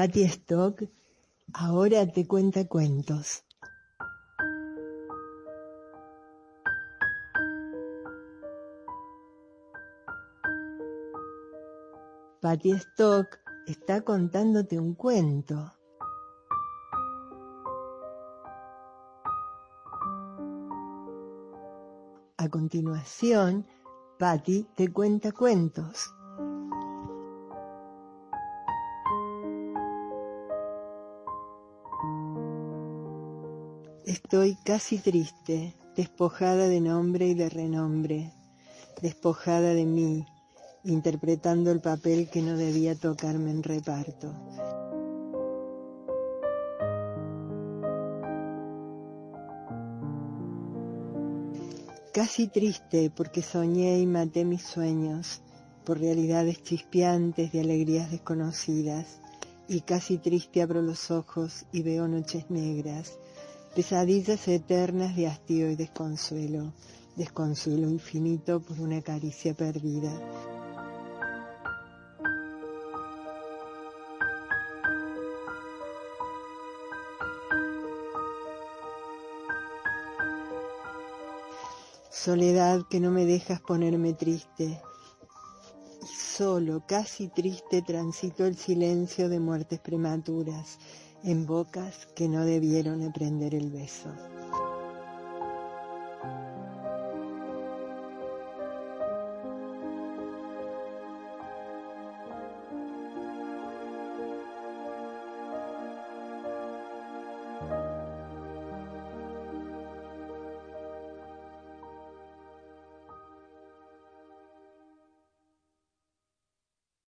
Patty Stock ahora te cuenta cuentos. Patty Stock está contándote un cuento. A continuación, Patty te cuenta cuentos. Estoy casi triste, despojada de nombre y de renombre, despojada de mí, interpretando el papel que no debía tocarme en reparto. Casi triste porque soñé y maté mis sueños por realidades chispeantes de alegrías desconocidas y casi triste abro los ojos y veo noches negras, pesadillas eternas de hastío y desconsuelo, desconsuelo infinito por una caricia perdida. Soledad que no me dejas ponerme triste. Solo, casi triste, transito el silencio de muertes prematuras en bocas que no debieron aprender el beso.